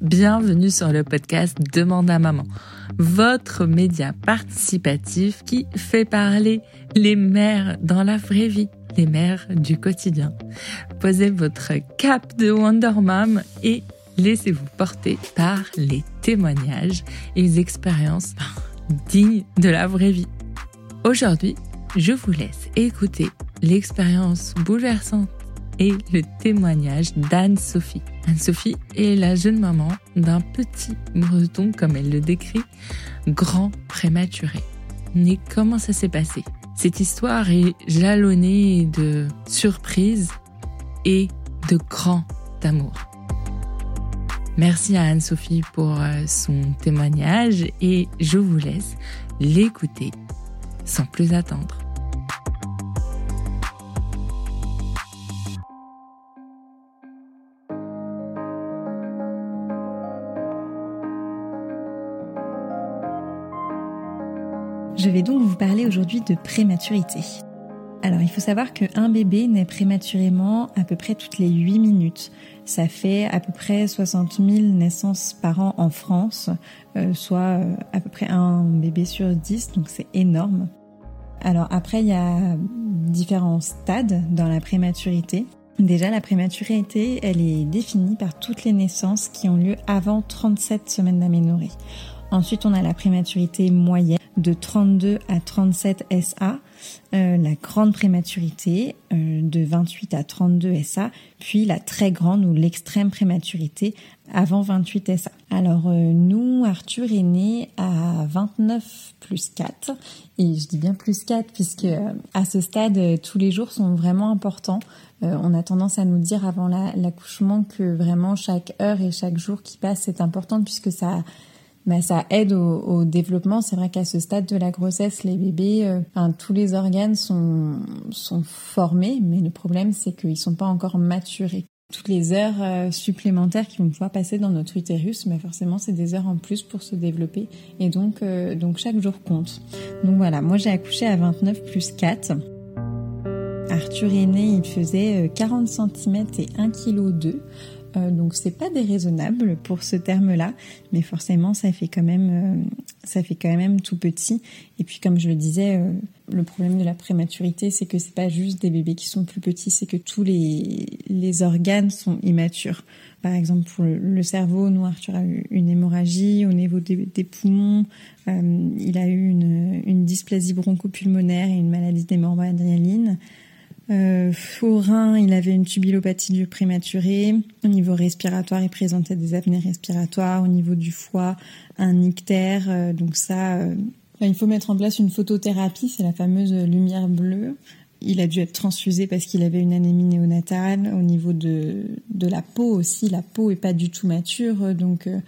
Bienvenue sur le podcast Demande à maman, votre média participatif qui fait parler les mères dans la vraie vie, les mères du quotidien. Posez votre cap de Wonder Mom et laissez-vous porter par les témoignages et les expériences dignes de la vraie vie. Aujourd'hui, je vous laisse écouter l'expérience bouleversante et le témoignage d'Anne-Sophie. Anne-Sophie est la jeune maman d'un petit breton, comme elle le décrit, grand prématuré. Mais comment ça s'est passé? Cette histoire est jalonnée de surprises et de grand amour. Merci à Anne-Sophie pour euh, son témoignage et je vous laisse l'écouter sans plus attendre. Je vais donc vous parler aujourd'hui de prématurité. Alors il faut savoir qu'un bébé naît prématurément à peu près toutes les 8 minutes. Ça fait à peu près 60 000 naissances par an en France, euh, soit euh, à peu près un bébé sur 10, donc c'est énorme. Alors après, il y a différents stades dans la prématurité. Déjà, la prématurité, elle est définie par toutes les naissances qui ont lieu avant 37 semaines d'aménorrhée. Ensuite, on a la prématurité moyenne de 32 à 37 SA, euh, la grande prématurité euh, de 28 à 32 SA, puis la très grande ou l'extrême prématurité avant 28 SA. Alors euh, nous, Arthur est né à 29 plus 4, et je dis bien plus 4 puisque à ce stade, tous les jours sont vraiment importants. on a tendance à nous dire avant l'accouchement que vraiment chaque heure et chaque jour qui passe est important puisque ça bah, ça aide au, développement. C'est vrai qu'à ce stade de la grossesse, les bébés, euh, tous les organes sont, sont formés, mais le problème, c'est qu'ils sont pas encore maturés. Toutes les heures euh, supplémentaires qui vont pouvoir passer dans notre utérus, mais forcément, c'est des heures en plus pour se développer. Et donc, euh, donc chaque jour compte. Donc voilà, moi j'ai accouché à 29 plus 4. Arthur est né, il faisait 40 cm et 1 kg 2. Euh, donc c'est pas déraisonnable pour ce terme-là, mais forcément ça fait quand même euh, ça fait quand même tout petit. Et puis comme je le disais, euh, le problème de la prématurité, c'est que c'est pas juste des bébés qui sont plus petits, c'est que tous les les organes sont immatures. Par exemple pour le cerveau, nous Arthur a eu une hémorragie au niveau des, poumons, il a eu une, dysplasie bronchopulmonaire et une maladie des adrénaline. Euh, au rein, il avait une tubulopathie du prématuré. Au niveau respiratoire, il présentait des apnées respiratoires. Au niveau du foie, un ictère. Euh, donc ça, euh, il faut mettre en place une photothérapie, c'est la fameuse lumière bleue. Il a dû être transfusé parce qu'il avait une anémie néonatale. Au niveau de, de la peau aussi, la peau est pas du tout mature, donc euh,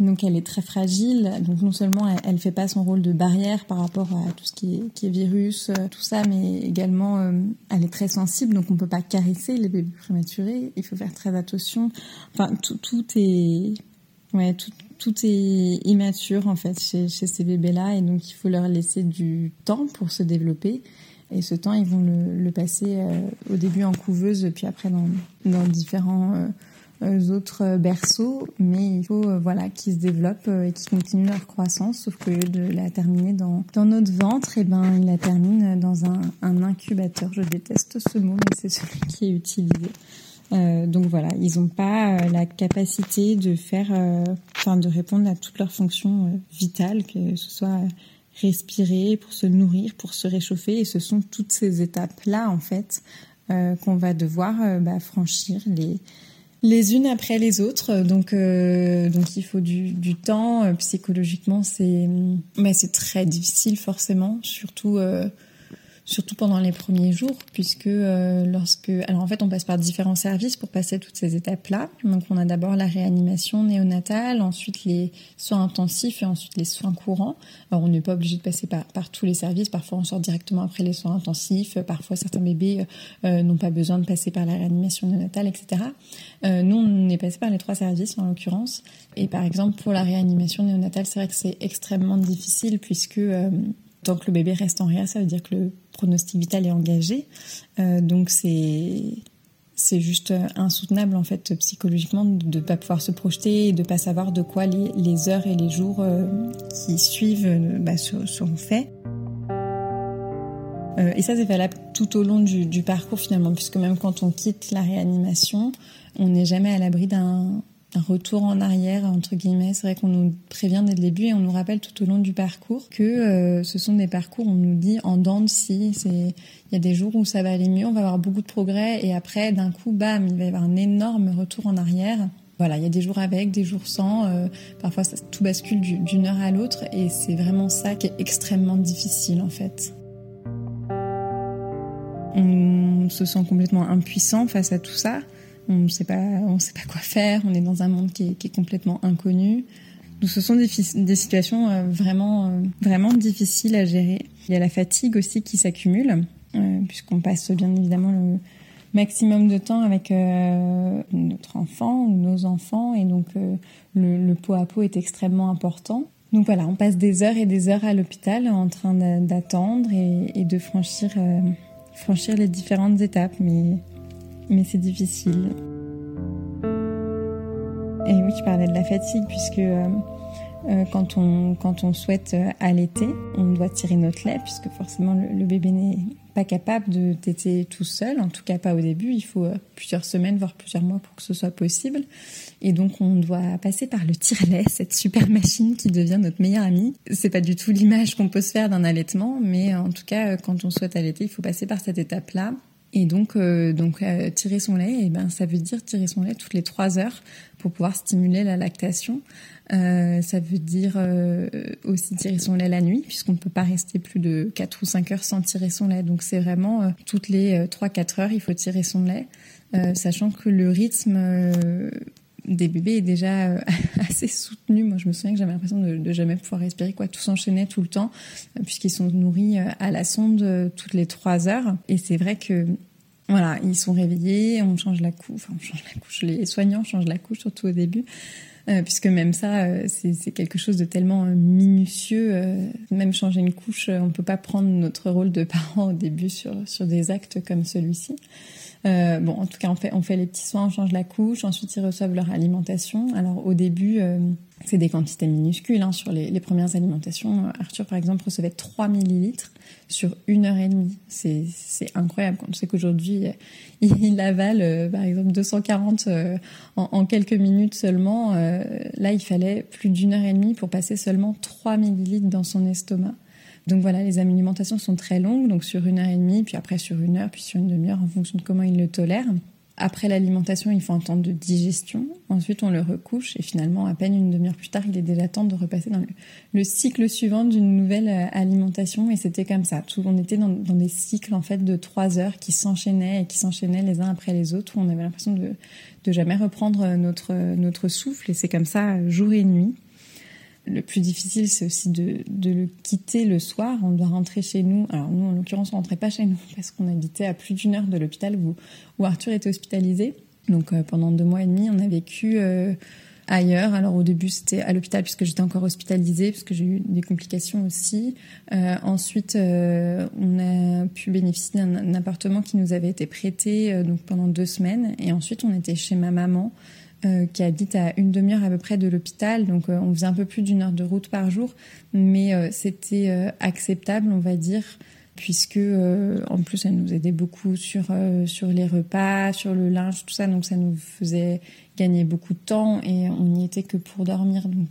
donc elle est très fragile. Donc non seulement elle, ne fait pas son rôle de barrière par rapport à tout ce qui est, virus, euh, tout ça, mais également euh, elle est très sensible. Donc on peut pas caresser les bébés prématurés. Il faut faire très attention. Enfin tout, tout est ouais tout, tout est immature en fait chez, ces bébés-là et donc il faut leur laisser du temps pour se développer. Et ce temps, ils vont le, passer euh, au début en couveuse, puis après dans, dans différents autres berceaux, mais il faut euh, voilà qu'ils se développent euh, et qu'ils continuent leur croissance. Sauf que de la terminer dans, dans notre ventre, et eh ben ils la terminent dans un, un incubateur. Je déteste ce mot, mais c'est celui qui est utilisé. Euh, donc voilà, ils n'ont pas la capacité de faire, enfin de répondre à toutes leurs fonctions vitales, que ce soit respirer, pour se nourrir, pour se réchauffer. Et ce sont toutes ces étapes-là en fait qu'on va devoir bah, franchir les les unes après les autres. Donc, euh, donc il faut du, du temps. Euh, psychologiquement, c'est, mais c'est très difficile forcément, surtout euh, surtout pendant les premiers jours, puisque euh, lorsque... Alors en fait, on passe par différents services pour passer toutes ces étapes-là. Donc on a d'abord la réanimation néonatale, ensuite les soins intensifs et ensuite les soins courants. Alors on n'est pas obligé de passer par, tous les services, parfois on sort directement après les soins intensifs, parfois certains bébés euh, n'ont pas besoin de passer par la réanimation néonatale, etc. Euh, nous, on est passé par les trois services en l'occurrence. Et par exemple, pour la réanimation néonatale, c'est vrai que c'est extrêmement difficile puisque Tant que le bébé reste en réa, ça veut dire que le pronostic vital est engagé. donc c'est c'est juste insoutenable en fait psychologiquement de ne pas pouvoir se projeter et de ne pas savoir de quoi les, heures et les jours qui suivent bah, seront faits. Euh, et ça, c'est valable tout au long du, parcours finalement, puisque même quand on quitte la réanimation, on n'est jamais à l'abri d'un retour en arrière, entre guillemets. C'est vrai qu'on nous prévient dès le début et on nous rappelle tout au long du parcours que euh, ce sont des parcours, on nous dit en dents de scie. Il y a des jours où ça va aller mieux, on va avoir beaucoup de progrès et après, d'un coup, bam, il va y avoir un énorme retour en arrière. Voilà, il y a des jours avec, des jours sans. Euh, parfois, tout bascule d'une heure à l'autre et c'est vraiment ça qui est extrêmement difficile en fait on se sent complètement impuissant face à tout ça. On ne sait pas, on sait pas quoi faire. On est dans un monde qui est, complètement inconnu. Ce sont des, situations euh, vraiment, euh, vraiment difficiles à gérer. Il y a la fatigue aussi qui s'accumule, euh, puisqu'on passe bien évidemment le maximum de temps avec notre enfant ou nos enfants, et donc le, pot à pot est extrêmement important. Donc voilà, on passe des heures et des heures à l'hôpital en train d'attendre et, de franchir franchir les différentes étapes, mais, mais c'est difficile. Et oui, je parlais de la fatigue, puisque euh, euh, quand, on, quand on souhaite euh, allaiter, on doit tirer notre lait, puisque forcément le, bébé n'est pas capable de téter tout seul, en tout cas pas au début. Il faut plusieurs semaines, voire plusieurs mois pour que ce soit possible. Et donc on doit passer par le tire-lait, cette super machine qui devient notre meilleure amie. C'est pas du tout l'image qu'on peut se faire d'un allaitement, mais en tout cas quand on souhaite allaiter, il faut passer par cette étape-là. Et donc, euh, donc euh, tirer son lait, et eh ben, ça veut dire tirer son lait toutes les trois heures pour pouvoir stimuler la lactation. Euh, ça veut dire aussi tirer son lait la nuit, puisqu'on ne peut pas rester plus de 4 ou 5 heures sans tirer son lait. Donc c'est vraiment toutes les 3-4 heures, il faut tirer son lait, sachant que le rythme des bébés est déjà euh, assez soutenu. Moi, je me souviens que j'avais l'impression de, de, jamais pouvoir respirer, quoi. Tout s'enchaînait tout le temps, euh, puisqu'ils sont nourris euh, à la sonde toutes les trois heures. Et c'est vrai que, voilà, ils sont réveillés, on change la couche, enfin, on change la couche, les soignants changent la couche, surtout au début. puisque même ça, c'est quelque chose de tellement minutieux. même changer une couche, on peut pas prendre notre rôle de parent au début sur, sur des actes comme celui-ci. Euh, bon, en tout cas, on fait, on fait les petits soins, on change la couche, ensuite ils reçoivent leur alimentation. Alors au début, euh, c'est des quantités minuscules. Hein, sur les, premières alimentations, Arthur, par exemple, recevait 3 millilitres sur une heure et demie. C'est incroyable quand on sait qu'aujourd'hui, il, avale, euh, par exemple, 240 euh, en, en, quelques minutes seulement. là, il fallait plus d'une heure et demie pour passer seulement 3 millilitres dans son estomac. Donc voilà, les alimentations sont très longues, donc sur une heure et demie, puis après sur une heure, puis sur une demi-heure, en fonction de comment ils le tolèrent. Après l'alimentation, il faut un temps de digestion. Ensuite, on le recouche et finalement, à peine une demi-heure plus tard, il est déjà temps de repasser dans le, cycle suivant d'une nouvelle euh, alimentation. Et c'était comme ça. Tout, on était dans, des cycles en fait de trois heures qui s'enchaînaient et qui s'enchaînaient les uns après les autres, où on avait l'impression de, de jamais reprendre notre notre souffle. Et c'est comme ça jour et nuit le plus difficile, c'est aussi de, le quitter le soir. On doit rentrer chez nous. Alors nous, en l'occurrence, on rentrait pas chez nous parce qu'on habitait à plus d'une heure de l'hôpital où, Arthur était hospitalisé. Donc euh, pendant deux mois et demi, on a vécu euh, ailleurs. Alors au début, c'était à l'hôpital puisque j'étais encore hospitalisée, puisque j'ai eu des complications aussi. Euh, ensuite, on a pu bénéficier d'un appartement qui nous avait été prêté donc pendant deux semaines. Et ensuite, on était chez ma maman. Euh, qui habite à une demi-heure à peu près de l'hôpital. Donc euh, on faisait un peu plus d'une heure de route par jour, mais euh, c'était acceptable, on va dire, puisque en plus elle nous aidait beaucoup sur sur les repas, sur le linge, tout ça. Donc ça nous faisait gagner beaucoup de temps et on n'y était que pour dormir. Donc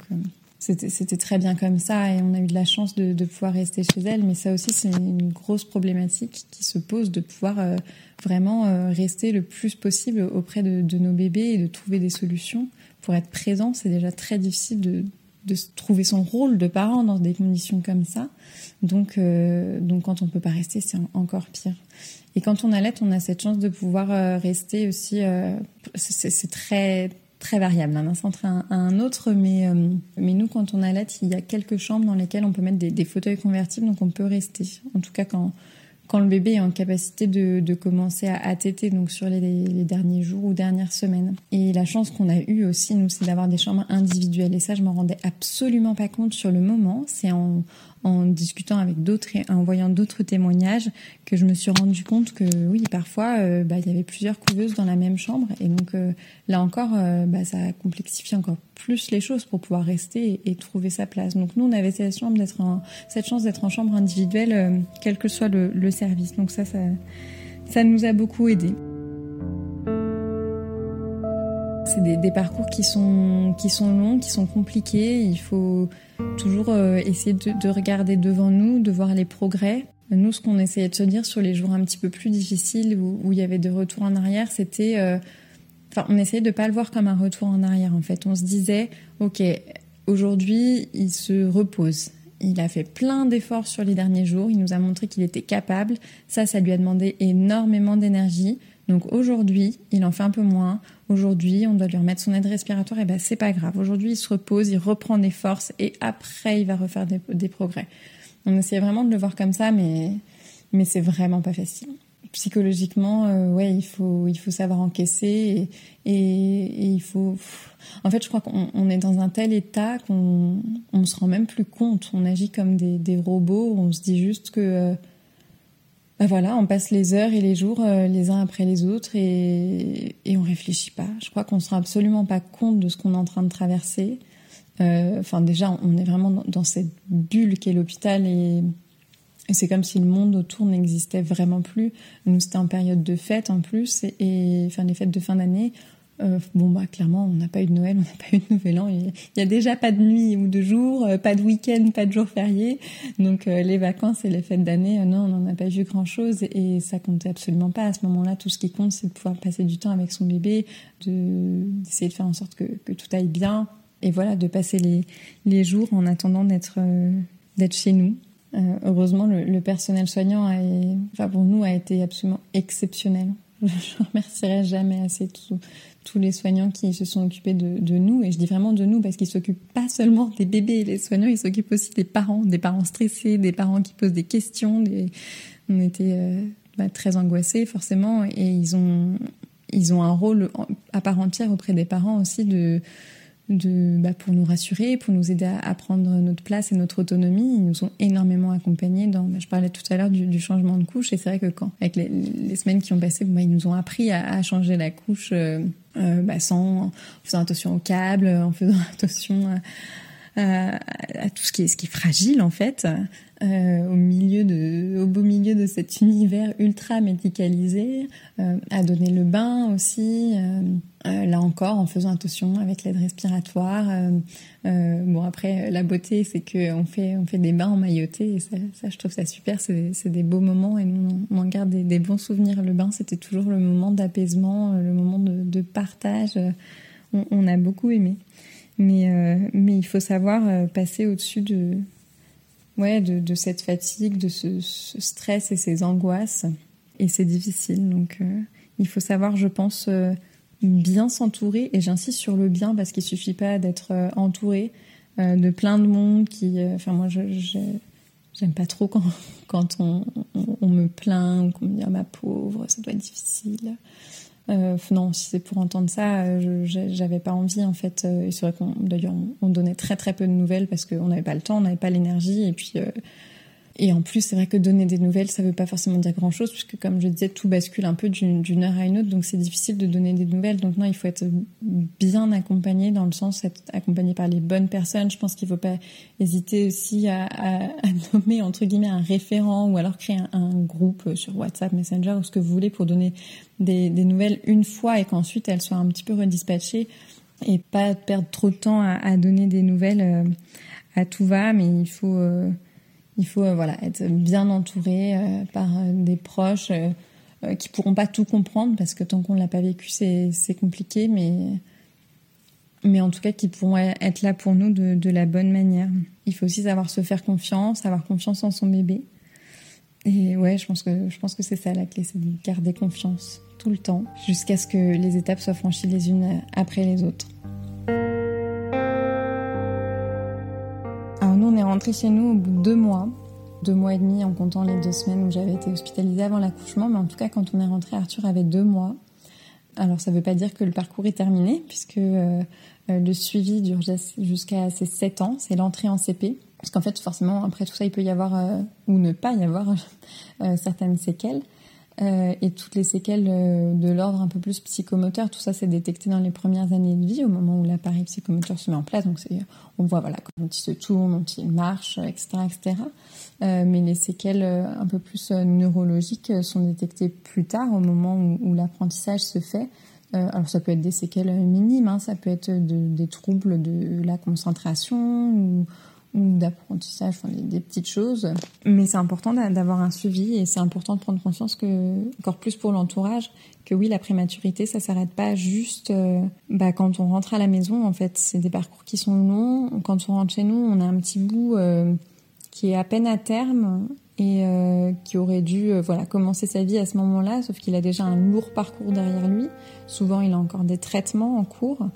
c'était très bien comme ça et on a eu de la chance de, pouvoir rester chez elle. Mais ça aussi, c'est une grosse problématique qui se pose de pouvoir euh, vraiment euh, rester le plus possible auprès de, nos bébés et de trouver des solutions pour être présent. C'est déjà très difficile de, de trouver son rôle de parent dans des conditions comme ça. Donc, euh, donc quand on peut pas rester, c'est encore pire. Et quand on allait, on a cette chance de pouvoir rester aussi. c'est très très variable d'un centre à un, autre, mais, euh, mais nous, quand on allait, il y a quelques chambres dans lesquelles on peut mettre des, fauteuils convertibles, donc on peut rester. En tout cas, quand, quand le bébé est en capacité de, de commencer à, téter, donc sur les, les, derniers jours ou dernières semaines. Et la chance qu'on a eue aussi, nous, c'est d'avoir des chambres individuelles. Et ça, je m'en rendais absolument pas compte sur le moment. C'est en, en discutant avec d'autres et en voyant d'autres témoignages que je me suis rendu compte que oui, parfois, euh, bah, il y avait plusieurs couveuses dans la même chambre. Et donc euh, là encore, euh, bah, ça complexifie encore plus les choses pour pouvoir rester et, trouver sa place. Donc nous, on avait cette chance d'être en, cette chance d'être en chambre individuelle, quel que soit le, service. Donc ça, ça, ça nous a beaucoup aidé. C'est des, parcours qui sont, qui sont longs, qui sont compliqués. Il faut toujours euh, essayer de, de, regarder devant nous, de voir les progrès. Nous, ce qu'on essayait de se dire sur les jours un petit peu plus difficiles où, il y avait des retours en arrière, c'était... Euh, enfin, on essayait de pas le voir comme un retour en arrière, en fait. On se disait, OK, aujourd'hui, il se repose. Il a fait plein d'efforts sur les derniers jours. Il nous a montré qu'il était capable. Ça, ça lui a demandé énormément d'énergie. Donc aujourd'hui, il en fait un peu moins. Aujourd'hui, on doit lui remettre son aide respiratoire. Et ben c'est pas grave. Aujourd'hui, il se repose, il reprend des forces et après, il va refaire des, progrès. On essayait vraiment de le voir comme ça, mais mais c'est vraiment pas facile. Psychologiquement, euh, ouais, il faut il faut savoir encaisser et, et, il faut. En fait, je crois qu'on est dans un tel état qu'on on se rend même plus compte. On agit comme des, des robots. On se dit juste que euh, ben voilà, on passe les heures et les jours euh, les uns après les autres et, et on réfléchit pas. Je crois qu'on se rend absolument pas compte de ce qu'on est en train de traverser. Euh, enfin, déjà, on est vraiment dans, cette bulle qu'est l'hôpital et, c'est comme si le monde autour n'existait vraiment plus. Nous, c'était en période de fête en plus et, et enfin les fêtes de fin d'année. Euh, bon bah clairement on n'a pas eu de Noël, on n'a pas eu de Nouvel An. Il y a déjà pas de nuit ou de jour, euh, pas de week-end, pas de jour férié. Donc euh, les vacances et les fêtes d'année, non, on n'en a pas vu grand chose et, ça comptait absolument pas à ce moment-là. Tout ce qui compte, c'est de pouvoir passer du temps avec son bébé, de d'essayer de faire en sorte que, que, tout aille bien et voilà de passer les les jours en attendant d'être chez nous. heureusement, le, le, personnel soignant a, enfin pour nous a été absolument exceptionnel. Je remercierai jamais assez tous les soignants qui se sont occupés de, nous. Et je dis vraiment de nous parce qu'ils s'occupent pas seulement des bébés, les soignants, ils s'occupent aussi des parents, des parents stressés, des parents qui posent des questions. Des... On était euh, bah, très angoissés forcément et ils ont, ils ont un rôle à part entière auprès des parents aussi de de, bah, pour nous rassurer, pour nous aider à, prendre notre place et notre autonomie. Ils nous ont énormément accompagnés dans, bah, je parlais tout à l'heure du, changement de couche et c'est vrai que quand, avec les, semaines qui ont passé, bah, ils nous ont appris à, changer la couche euh, euh, sans, en faisant attention au câble, en faisant attention à, tout ce qui est fragile en fait, euh, au milieu de, au beau milieu de cet univers ultra médicalisé, euh, à donner le bain aussi. Euh, euh, là encore, en faisant attention avec l'aide respiratoire. Euh, bon après, la beauté, c'est que on fait, on fait des bains en mailloté et ça, ça je trouve ça super. C'est, c'est des beaux moments et nous, on en garde des, des bons souvenirs. Le bain, c'était toujours le moment d'apaisement, le moment de, de partage. On, on, a beaucoup aimé. Mais, euh, mais il faut savoir passer au-dessus de, ouais, de, cette fatigue, de ce, stress et ces angoisses. Et c'est difficile. Donc, euh, il faut savoir, je pense, euh, bien s'entourer. Et j'insiste sur le bien parce qu'il suffit pas d'être euh, entouré de plein de monde qui. Enfin, moi, je, j'aime pas trop quand, on, on me plaint ou qu'on me dit ah, ma pauvre, ça doit être difficile. Euh, non, si c'est pour entendre ça, euh, j'avais pas envie en fait. Euh, et c'est vrai qu'on d'ailleurs on, donnait très très peu de nouvelles parce qu'on n'avait pas le temps, on n'avait pas l'énergie et puis euh, et en plus, c'est vrai que donner des nouvelles, ça veut pas forcément dire grand-chose, puisque comme je disais, tout bascule un peu d'une heure à une autre, donc c'est difficile de donner des nouvelles. Donc non, il faut être bien accompagné, dans le sens être accompagné par les bonnes personnes. Je pense qu'il faut pas hésiter aussi à, nommer entre guillemets un référent ou alors créer un, groupe sur WhatsApp, Messenger ou ce que vous voulez pour donner des, nouvelles une fois et qu'ensuite elles soient un petit peu redispatchées et pas perdre trop de temps à, à donner des nouvelles euh, à tout va, mais il faut euh, il faut euh, voilà être bien entouré euh, par euh, des proches qui pourront pas tout comprendre parce que tant qu'on l'a pas vécu c'est compliqué mais en tout cas qui pourront être là pour nous de, de la bonne manière. Il faut aussi savoir se faire confiance, avoir confiance en son bébé. Et ouais, je pense que je pense que c'est ça la clé, c'est de garder confiance tout le temps jusqu'à ce que les étapes soient franchies les unes après les autres. Est rentré chez nous au bout de deux mois, deux mois et demi en comptant les deux semaines où j'avais été hospitalisée avant l'accouchement, mais en tout cas quand on est rentré, Arthur avait deux mois. Alors ça ne veut pas dire que le parcours est terminé, puisque euh, euh, le suivi dure jusqu'à ses 7 ans, c'est l'entrée en CP. Parce qu'en fait, forcément, après tout ça, il peut y avoir, euh, ou ne pas y avoir, certaines séquelles. Et toutes les séquelles de l'ordre un peu plus psychomoteur, tout ça c'est détecté dans les premières années de vie, au moment où l'appareil psychomoteur se met en place. Donc on voit voilà comment il se tourne, comment il marche, etc. etc. mais les séquelles un peu plus neurologiques sont détectées plus tard, au moment où l'apprentissage se fait. Euh, alors ça peut être des séquelles minimes, hein, ça peut être des troubles de la concentration ou, d'apprentissage, des, petites choses. Mais c'est important d'avoir un suivi et c'est important de prendre conscience que, encore plus pour l'entourage, que oui, la prématurité, ça s'arrête pas juste euh, bah, quand on rentre à la maison. En fait, c'est des parcours qui sont longs. Quand on rentre chez nous, on a un petit bout euh, qui est à peine à terme et euh, qui aurait dû euh, voilà commencer sa vie à ce moment-là, sauf qu'il a déjà un lourd parcours derrière lui. Souvent, il a encore des traitements en cours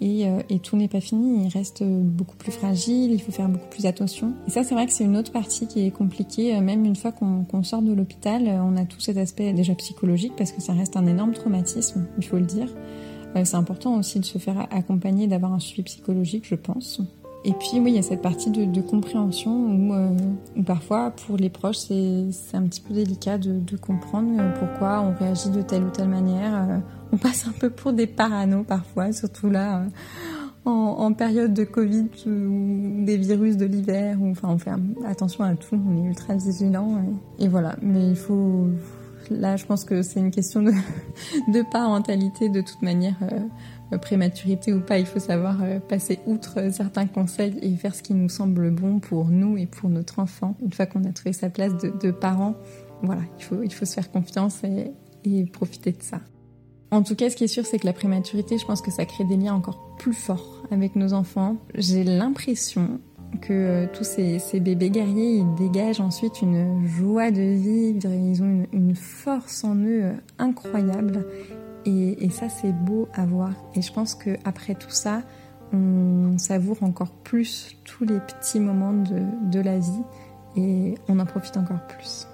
et, euh, et tout n'est pas fini. Il reste beaucoup plus fragile. Il faut faire beaucoup plus attention. Et ça, c'est vrai que c'est une autre partie qui est compliquée. Même une fois qu'on sort de l'hôpital, on a tout cet aspect déjà psychologique parce que ça reste un énorme traumatisme. Il faut le dire. c'est important aussi de se faire accompagner, d'avoir un suivi psychologique, je pense. Et puis oui, il y a cette partie de, compréhension où, euh, où, parfois pour les proches c'est un petit peu délicat de, comprendre euh, pourquoi on réagit de telle ou telle manière. Euh, on passe un peu pour des paranos parfois, surtout là en, période de Covid ou des virus de l'hiver. Enfin, on fait attention à tout, on est ultra vigilant. Et, voilà, mais il faut là, je pense que c'est une question de parentalité de toute manière. Euh, prématurité ou pas, il faut savoir euh, passer outre certains conseils et faire ce qui nous semble bon pour nous et pour notre enfant. Une fois qu'on a trouvé sa place de, de parent, voilà, il faut, il faut se faire confiance et, profiter de ça. En tout cas, ce qui est sûr, c'est que la prématurité, je pense que ça crée des liens encore plus forts avec nos enfants. J'ai l'impression que euh, tous ces, ces, bébés guerriers, ils dégagent ensuite une joie de vivre, ils ont une force en eux incroyable et, ça, c'est beau à voir. Et je pense qu'après tout ça, on savoure encore plus tous les petits moments de, de la vie et on en profite encore plus.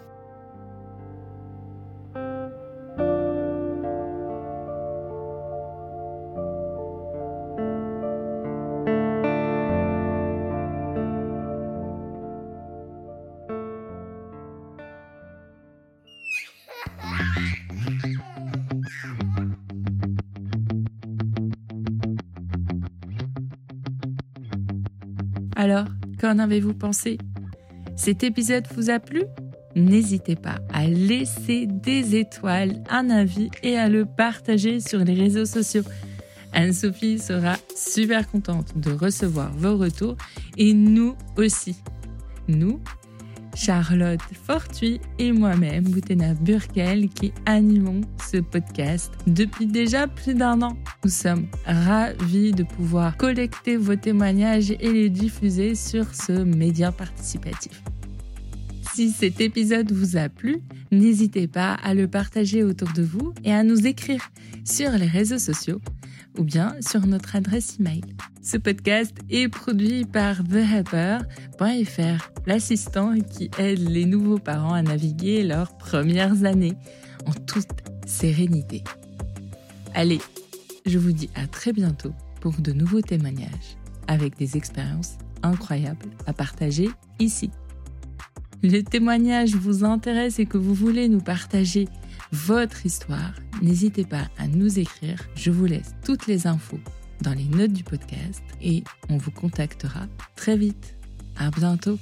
Alors, qu'en avez-vous pensé? Cet épisode vous a plu? N'hésitez pas à laisser des étoiles, un avis et à le partager sur les réseaux sociaux. Anne-Sophie sera super contente de recevoir vos retours et nous aussi. Nous, Charlotte Fortuit et moi-même, Boutena Burkel, qui animons ce podcast depuis déjà plus d'un an. Nous sommes ravis de pouvoir collecter vos témoignages et les diffuser sur ce média participatif. Si cet épisode vous a plu, n'hésitez pas à le partager autour de vous et à nous écrire sur les réseaux sociaux ou bien sur notre adresse email. Ce podcast est produit par TheHelper.fr, l'assistant qui aide les nouveaux parents à naviguer leurs premières années en toute sérénité. Allez, je vous dis à très bientôt pour de nouveaux témoignages avec des expériences incroyables à partager ici. Le témoignage vous intéresse et que vous voulez nous partager votre histoire, n'hésitez pas à nous écrire. Je vous laisse toutes les infos dans les notes du podcast et on vous contactera très vite. À bientôt.